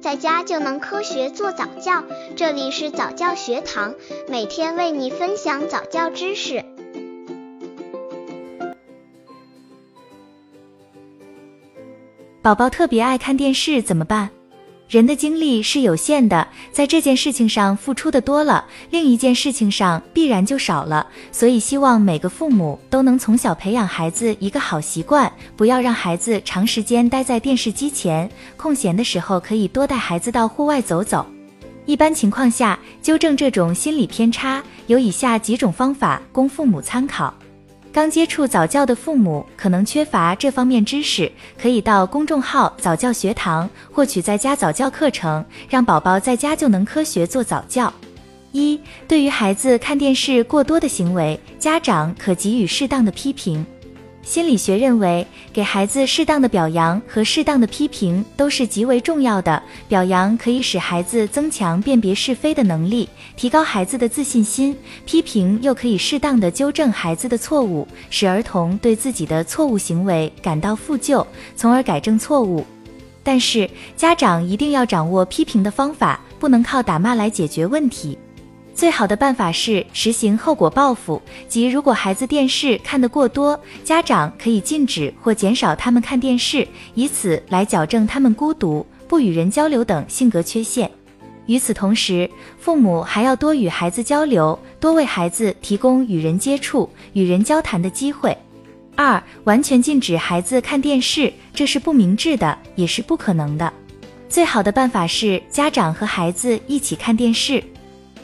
在家就能科学做早教。这里是早教学堂，每天为你分享早教知识。宝宝特别爱看电视，怎么办？人的精力是有限的，在这件事情上付出的多了，另一件事情上必然就少了。所以，希望每个父母都能从小培养孩子一个好习惯，不要让孩子长时间待在电视机前。空闲的时候，可以多带孩子到户外走走。一般情况下，纠正这种心理偏差，有以下几种方法供父母参考。刚接触早教的父母可能缺乏这方面知识，可以到公众号早教学堂获取在家早教课程，让宝宝在家就能科学做早教。一、对于孩子看电视过多的行为，家长可给予适当的批评。心理学认为，给孩子适当的表扬和适当的批评都是极为重要的。表扬可以使孩子增强辨别是非的能力，提高孩子的自信心；批评又可以适当的纠正孩子的错误，使儿童对自己的错误行为感到负疚，从而改正错误。但是，家长一定要掌握批评的方法，不能靠打骂来解决问题。最好的办法是实行后果报复，即如果孩子电视看得过多，家长可以禁止或减少他们看电视，以此来矫正他们孤独、不与人交流等性格缺陷。与此同时，父母还要多与孩子交流，多为孩子提供与人接触、与人交谈的机会。二、完全禁止孩子看电视，这是不明智的，也是不可能的。最好的办法是家长和孩子一起看电视。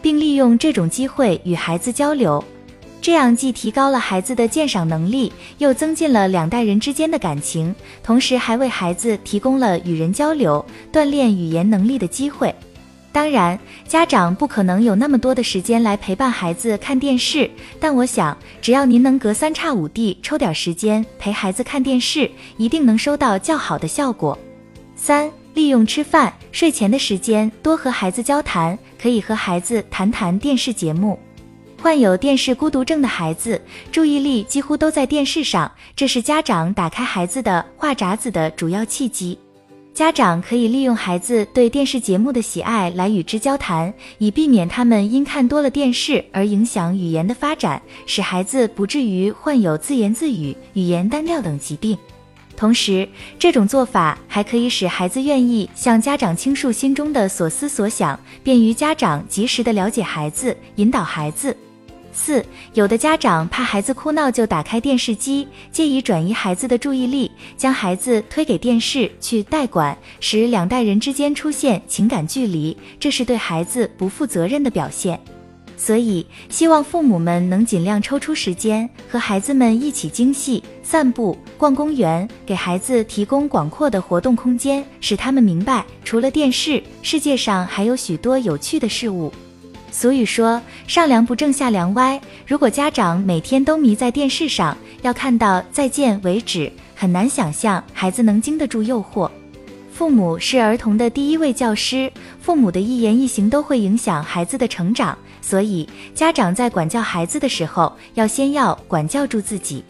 并利用这种机会与孩子交流，这样既提高了孩子的鉴赏能力，又增进了两代人之间的感情，同时还为孩子提供了与人交流、锻炼语言能力的机会。当然，家长不可能有那么多的时间来陪伴孩子看电视，但我想，只要您能隔三差五地抽点时间陪孩子看电视，一定能收到较好的效果。三。利用吃饭、睡前的时间多和孩子交谈，可以和孩子谈谈电视节目。患有电视孤独症的孩子，注意力几乎都在电视上，这是家长打开孩子的话匣子的主要契机。家长可以利用孩子对电视节目的喜爱来与之交谈，以避免他们因看多了电视而影响语言的发展，使孩子不至于患有自言自语、语言单调等疾病。同时，这种做法还可以使孩子愿意向家长倾诉心中的所思所想，便于家长及时的了解孩子，引导孩子。四，有的家长怕孩子哭闹，就打开电视机，借以转移孩子的注意力，将孩子推给电视去代管，使两代人之间出现情感距离，这是对孩子不负责任的表现。所以，希望父母们能尽量抽出时间和孩子们一起精细散步、逛公园，给孩子提供广阔的活动空间，使他们明白，除了电视，世界上还有许多有趣的事物。俗语说：“上梁不正下梁歪。”如果家长每天都迷在电视上，要看到再见为止，很难想象孩子能经得住诱惑。父母是儿童的第一位教师，父母的一言一行都会影响孩子的成长，所以家长在管教孩子的时候，要先要管教住自己。